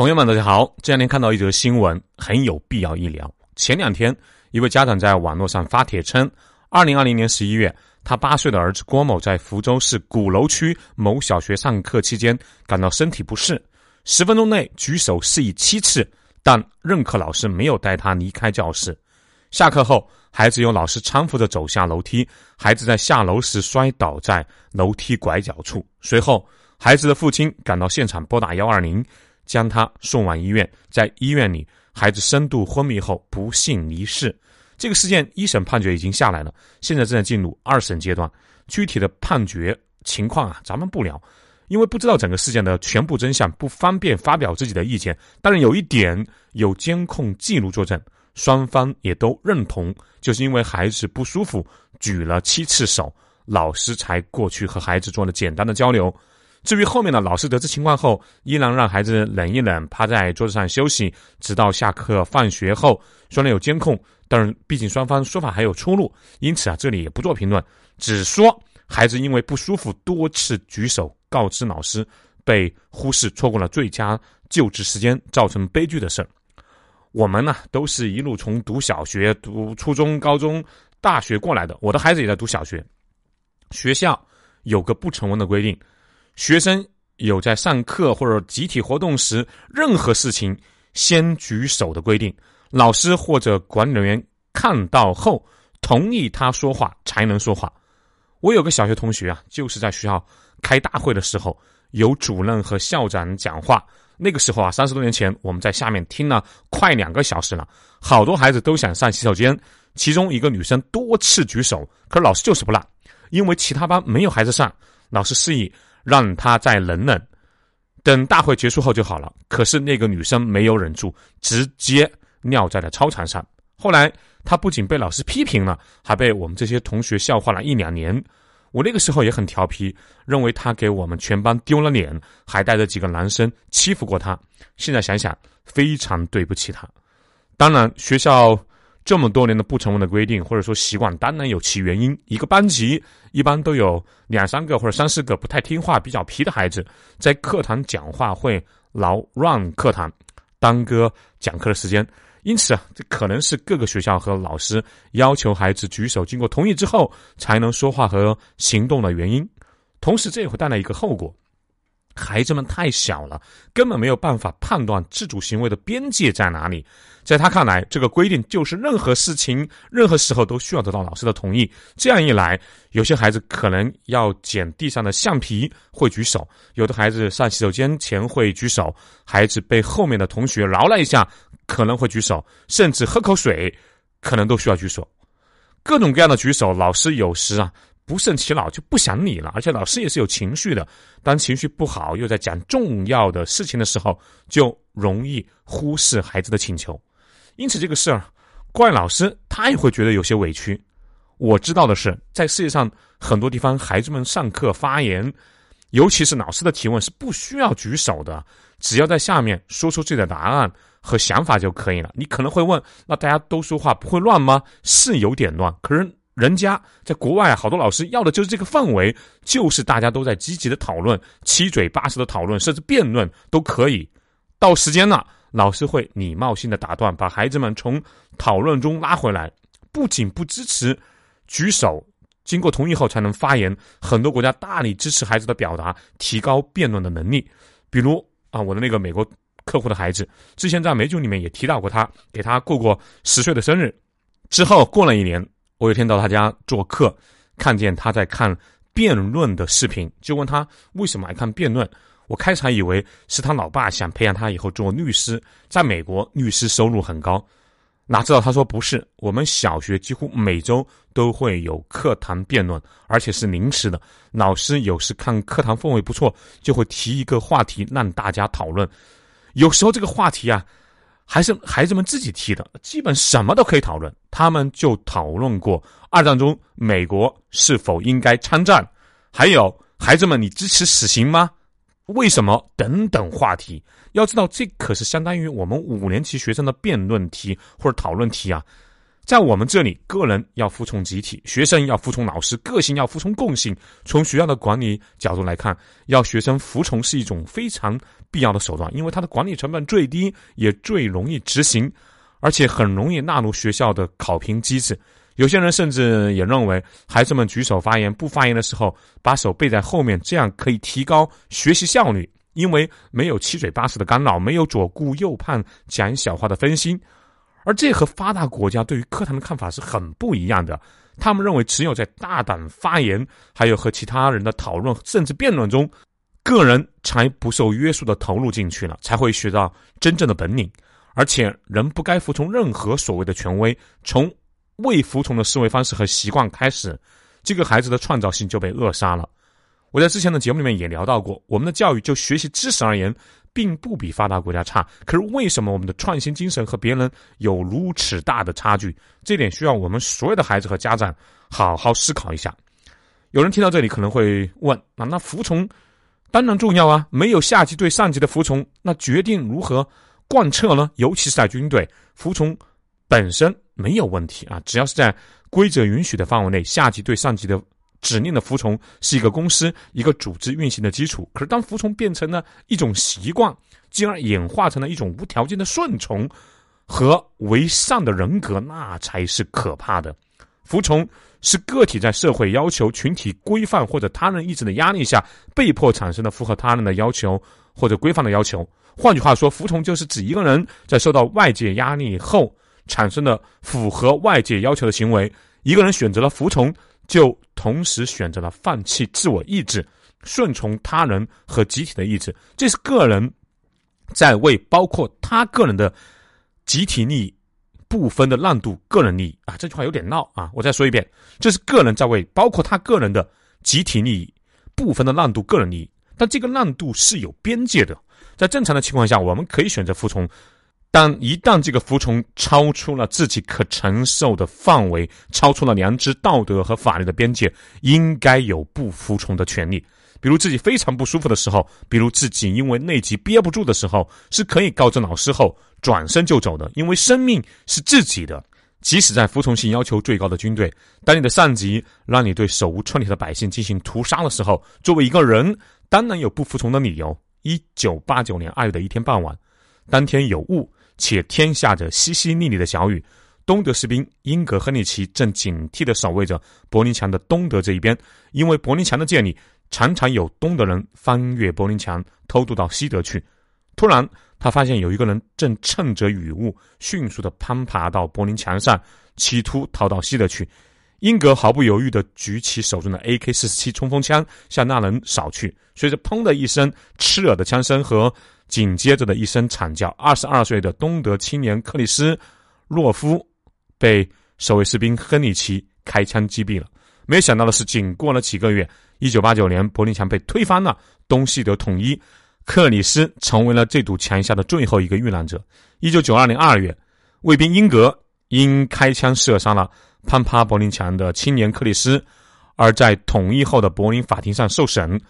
朋友们，大家好！这两天看到一则新闻，很有必要一聊。前两天，一位家长在网络上发帖称，二零二零年十一月，他八岁的儿子郭某在福州市鼓楼区某小学上课期间感到身体不适，十分钟内举手示意七次，但任课老师没有带他离开教室。下课后，孩子由老师搀扶着走下楼梯，孩子在下楼时摔倒在楼梯拐角处。随后，孩子的父亲赶到现场，拨打幺二零。将他送往医院，在医院里，孩子深度昏迷后不幸离世。这个事件一审判决已经下来了，现在正在进入二审阶段。具体的判决情况啊，咱们不聊，因为不知道整个事件的全部真相，不方便发表自己的意见。但是有一点，有监控记录作证，双方也都认同，就是因为孩子不舒服，举了七次手，老师才过去和孩子做了简单的交流。至于后面呢，老师得知情况后，依然让孩子冷一冷，趴在桌子上休息，直到下课放学后。虽然有监控，但是毕竟双方说法还有出入，因此啊，这里也不做评论，只说孩子因为不舒服多次举手告知老师，被忽视，错过了最佳救治时间，造成悲剧的事儿。我们呢，都是一路从读小学、读初中、高中、大学过来的。我的孩子也在读小学，学校有个不成文的规定。学生有在上课或者集体活动时，任何事情先举手的规定。老师或者管理人员看到后，同意他说话才能说话。我有个小学同学啊，就是在学校开大会的时候，有主任和校长讲话。那个时候啊，三十多年前，我们在下面听了快两个小时了。好多孩子都想上洗手间，其中一个女生多次举手，可是老师就是不让，因为其他班没有孩子上。老师示意。让他再忍忍，等大会结束后就好了。可是那个女生没有忍住，直接尿在了操场上。后来她不仅被老师批评了，还被我们这些同学笑话了一两年。我那个时候也很调皮，认为她给我们全班丢了脸，还带着几个男生欺负过她。现在想想，非常对不起她。当然，学校。这么多年的不成文的规定或者说习惯，当然有其原因。一个班级一般都有两三个或者三四个不太听话、比较皮的孩子，在课堂讲话会扰乱课堂，耽搁讲课的时间。因此啊，这可能是各个学校和老师要求孩子举手经过同意之后才能说话和行动的原因。同时，这也会带来一个后果。孩子们太小了，根本没有办法判断自主行为的边界在哪里。在他看来，这个规定就是任何事情、任何时候都需要得到老师的同意。这样一来，有些孩子可能要捡地上的橡皮会举手，有的孩子上洗手间前会举手，孩子被后面的同学挠了一下可能会举手，甚至喝口水可能都需要举手。各种各样的举手，老师有时啊。不胜其扰就不想理了，而且老师也是有情绪的。当情绪不好，又在讲重要的事情的时候，就容易忽视孩子的请求。因此，这个事儿怪老师，他也会觉得有些委屈。我知道的是，在世界上很多地方，孩子们上课发言，尤其是老师的提问，是不需要举手的，只要在下面说出自己的答案和想法就可以了。你可能会问，那大家都说话不会乱吗？是有点乱，可是。人家在国外，好多老师要的就是这个氛围，就是大家都在积极的讨论，七嘴八舌的讨论，甚至辩论都可以。到时间了，老师会礼貌性的打断，把孩子们从讨论中拉回来。不仅不支持举手，经过同意后才能发言。很多国家大力支持孩子的表达，提高辩论的能力。比如啊，我的那个美国客户的孩子，之前在美酒里面也提到过，他给他过过十岁的生日，之后过了一年。我有天到他家做客，看见他在看辩论的视频，就问他为什么爱看辩论。我开始还以为是他老爸想培养他以后做律师，在美国律师收入很高，哪知道他说不是。我们小学几乎每周都会有课堂辩论，而且是临时的。老师有时看课堂氛围不错，就会提一个话题让大家讨论。有时候这个话题啊。还是孩子们自己提的，基本什么都可以讨论。他们就讨论过二战中美国是否应该参战，还有孩子们，你支持死刑吗？为什么？等等话题。要知道，这可是相当于我们五年级学生的辩论题或者讨论题啊！在我们这里，个人要服从集体，学生要服从老师，个性要服从共性。从学校的管理角度来看，要学生服从是一种非常必要的手段，因为它的管理成本最低，也最容易执行，而且很容易纳入学校的考评机制。有些人甚至也认为，孩子们举手发言、不发言的时候，把手背在后面，这样可以提高学习效率，因为没有七嘴八舌的干扰，没有左顾右盼、讲小话的分心。而这和发达国家对于课堂的看法是很不一样的。他们认为，只有在大胆发言，还有和其他人的讨论甚至辩论中，个人才不受约束的投入进去了，才会学到真正的本领。而且，人不该服从任何所谓的权威，从未服从的思维方式和习惯开始，这个孩子的创造性就被扼杀了。我在之前的节目里面也聊到过，我们的教育就学习知识而言。并不比发达国家差，可是为什么我们的创新精神和别人有如此大的差距？这点需要我们所有的孩子和家长好好思考一下。有人听到这里可能会问：啊，那服从当然重要啊，没有下级对上级的服从，那决定如何贯彻呢？尤其是在军队，服从本身没有问题啊，只要是在规则允许的范围内，下级对上级的。指令的服从是一个公司、一个组织运行的基础。可是，当服从变成了一种习惯，进而演化成了一种无条件的顺从和为上的人格，那才是可怕的。服从是个体在社会要求、群体规范或者他人意志的压力下，被迫产生的符合他人的要求或者规范的要求。换句话说，服从就是指一个人在受到外界压力后产生的符合外界要求的行为。一个人选择了服从。就同时选择了放弃自我意志，顺从他人和集体的意志。这是个人在为包括他个人的集体利益不分的让渡个人利益啊！这句话有点闹啊！我再说一遍，这是个人在为包括他个人的集体利益不分的让渡个人利益。但这个让渡是有边界的，在正常的情况下，我们可以选择服从。但一旦这个服从超出了自己可承受的范围，超出了良知、道德和法律的边界，应该有不服从的权利。比如自己非常不舒服的时候，比如自己因为内急憋不住的时候，是可以告知老师后转身就走的。因为生命是自己的，即使在服从性要求最高的军队，当你的上级让你对手无寸铁的百姓进行屠杀的时候，作为一个人，当然有不服从的理由。一九八九年二月的一天傍晚，当天有雾。且天下着淅淅沥沥的小雨，东德士兵英格亨利奇正警惕地守卫着柏林墙的东德这一边，因为柏林墙的建立，常常有东德人翻越柏林墙偷渡到西德去。突然，他发现有一个人正趁着雨雾迅速地攀爬到柏林墙上，企图逃到西德去。英格毫不犹豫地举起手中的 AK-47 冲锋枪向那人扫去，随着“砰”的一声刺耳的枪声和。紧接着的一声惨叫，二十二岁的东德青年克里斯洛夫被守卫士兵亨利奇开枪击毙了。没想到的是，仅过了几个月，一九八九年柏林墙被推翻了，东西德统一，克里斯成为了这堵墙下的最后一个遇难者。一九九二年二月，卫兵英格因开枪射杀了攀爬柏林墙的青年克里斯，而在统一后的柏林法庭上受审，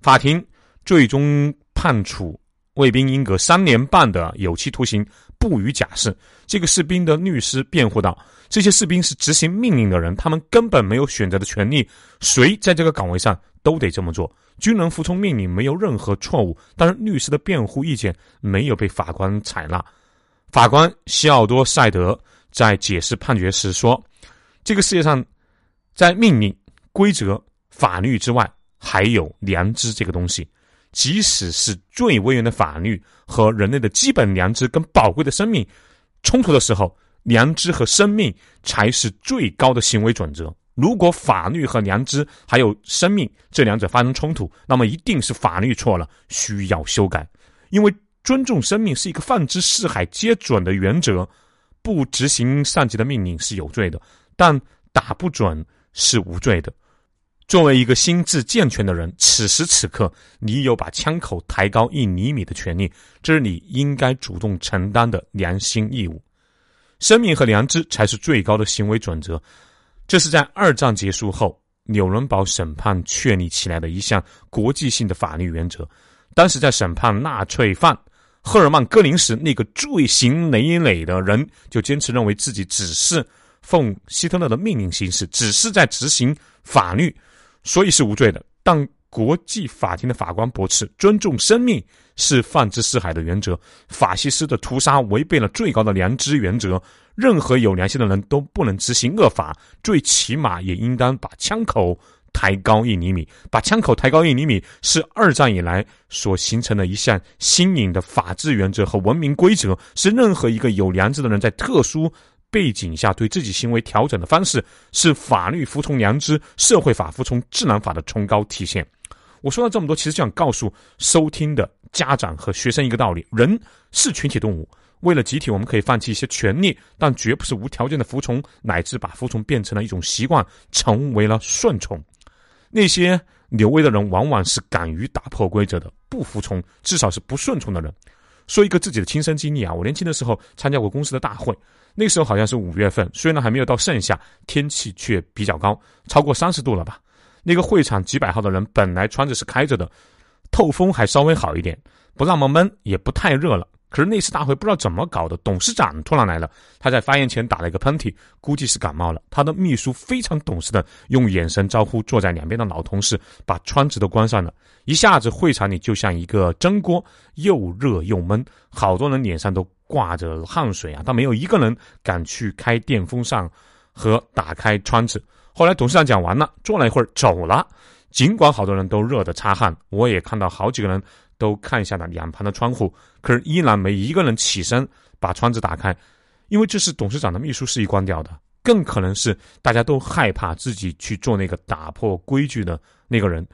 法庭最终判处。卫兵英格三年半的有期徒刑，不予假释。这个士兵的律师辩护道：“这些士兵是执行命令的人，他们根本没有选择的权利。谁在这个岗位上都得这么做。军人服从命令没有任何错误。但是律师的辩护意见没有被法官采纳。法官西奥多·塞德在解释判决时说：‘这个世界上，在命令、规则、法律之外，还有良知这个东西。’”即使是最威严的法律和人类的基本良知跟宝贵的生命冲突的时候，良知和生命才是最高的行为准则。如果法律和良知还有生命这两者发生冲突，那么一定是法律错了，需要修改。因为尊重生命是一个放之四海皆准的原则，不执行上级的命令是有罪的，但打不准是无罪的。作为一个心智健全的人，此时此刻，你有把枪口抬高一厘米的权利，这是你应该主动承担的良心义务。生命和良知才是最高的行为准则。这是在二战结束后纽伦堡审判确立起来的一项国际性的法律原则。当时在审判纳粹犯赫尔曼·戈林时，那个罪行累累的人就坚持认为自己只是奉希特勒的命令行事，只是在执行法律，所以是无罪的。但国际法庭的法官驳斥，尊重生命是放之四海的原则。法西斯的屠杀违背了最高的良知原则。任何有良心的人都不能执行恶法，最起码也应当把枪口抬高一厘米。把枪口抬高一厘米是二战以来所形成的一项新颖的法治原则和文明规则，是任何一个有良知的人在特殊背景下对自己行为调整的方式，是法律服从良知、社会法服从自然法的崇高体现。我说了这么多，其实就想告诉收听的家长和学生一个道理：人是群体动物，为了集体，我们可以放弃一些权利，但绝不是无条件的服从，乃至把服从变成了一种习惯，成为了顺从。那些牛威的人，往往是敢于打破规则的，不服从，至少是不顺从的人。说一个自己的亲身经历啊，我年轻的时候参加过公司的大会，那时候好像是五月份，虽然还没有到盛夏，天气却比较高，超过三十度了吧。那个会场几百号的人，本来穿着是开着的，透风还稍微好一点，不那么闷，也不太热了。可是那次大会不知道怎么搞的，董事长突然来了，他在发言前打了一个喷嚏，估计是感冒了。他的秘书非常懂事的用眼神招呼坐在两边的老同事，把窗子都关上了。一下子会场里就像一个蒸锅，又热又闷，好多人脸上都挂着汗水啊，但没有一个人敢去开电风扇和打开窗子。后来董事长讲完了，坐了一会儿走了。尽管好多人都热得擦汗，我也看到好几个人都看向了两旁的窗户，可是依然没一个人起身把窗子打开，因为这是董事长的秘书示意关掉的。更可能是大家都害怕自己去做那个打破规矩的那个人。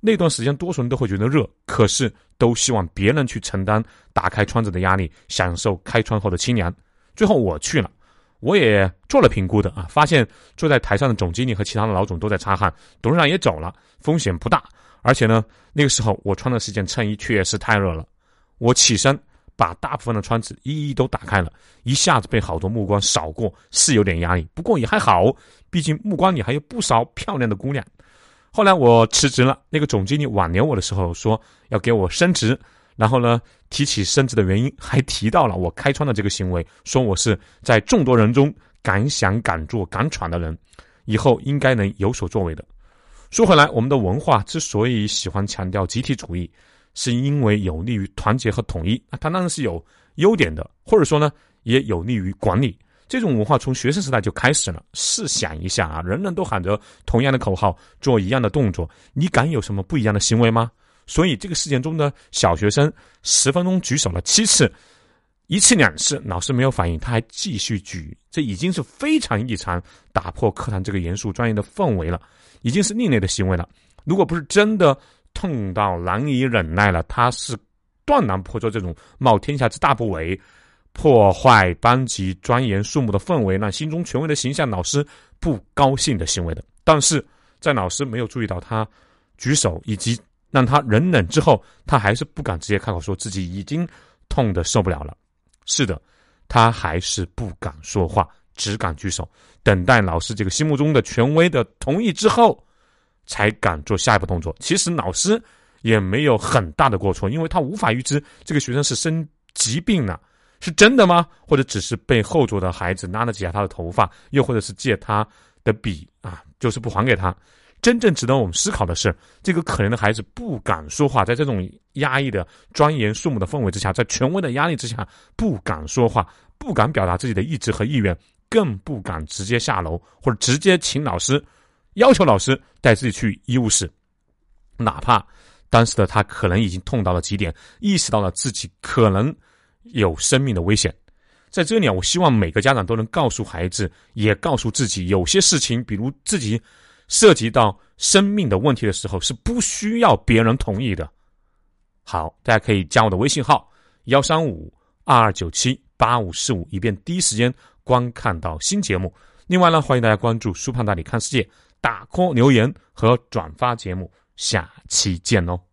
那段时间，多数人都会觉得热，可是都希望别人去承担打开窗子的压力，享受开窗后的清凉。最后我去了。我也做了评估的啊，发现坐在台上的总经理和其他的老总都在擦汗，董事长也走了，风险不大。而且呢，那个时候我穿的是件衬衣，确实太热了。我起身把大部分的窗子一一都打开了，一下子被好多目光扫过，是有点压力。不过也还好，毕竟目光里还有不少漂亮的姑娘。后来我辞职了，那个总经理挽留我的时候说要给我升职。然后呢，提起升职的原因，还提到了我开窗的这个行为，说我是在众多人中敢想敢做敢闯的人，以后应该能有所作为的。说回来，我们的文化之所以喜欢强调集体主义，是因为有利于团结和统一。那它当然是有优点的，或者说呢，也有利于管理。这种文化从学生时代就开始了。试想一下啊，人人都喊着同样的口号，做一样的动作，你敢有什么不一样的行为吗？所以这个事件中的小学生十分钟举手了七次，一次两次老师没有反应，他还继续举，这已经是非常异常，打破课堂这个严肃专业的氛围了，已经是另类的行为了。如果不是真的痛到难以忍耐了，他是断然不会做这种冒天下之大不韪、破坏班级庄严肃穆的氛围、让心中权威的形象老师不高兴的行为的。但是在老师没有注意到他举手以及。让他忍忍之后，他还是不敢直接开口说自己已经痛得受不了了。是的，他还是不敢说话，只敢举手，等待老师这个心目中的权威的同意之后，才敢做下一步动作。其实老师也没有很大的过错，因为他无法预知这个学生是生疾病了，是真的吗？或者只是被后座的孩子拉了几下他的头发，又或者是借他的笔啊，就是不还给他。真正值得我们思考的是，这个可怜的孩子不敢说话，在这种压抑的庄严肃穆的氛围之下，在权威的压力之下，不敢说话，不敢表达自己的意志和意愿，更不敢直接下楼或者直接请老师，要求老师带自己去医务室，哪怕当时的他可能已经痛到了极点，意识到了自己可能有生命的危险。在这里啊，我希望每个家长都能告诉孩子，也告诉自己，有些事情，比如自己。涉及到生命的问题的时候，是不需要别人同意的。好，大家可以加我的微信号幺三五二二九七八五四五，以便第一时间观看到新节目。另外呢，欢迎大家关注苏胖大你看世界，打 call 留言和转发节目。下期见喽。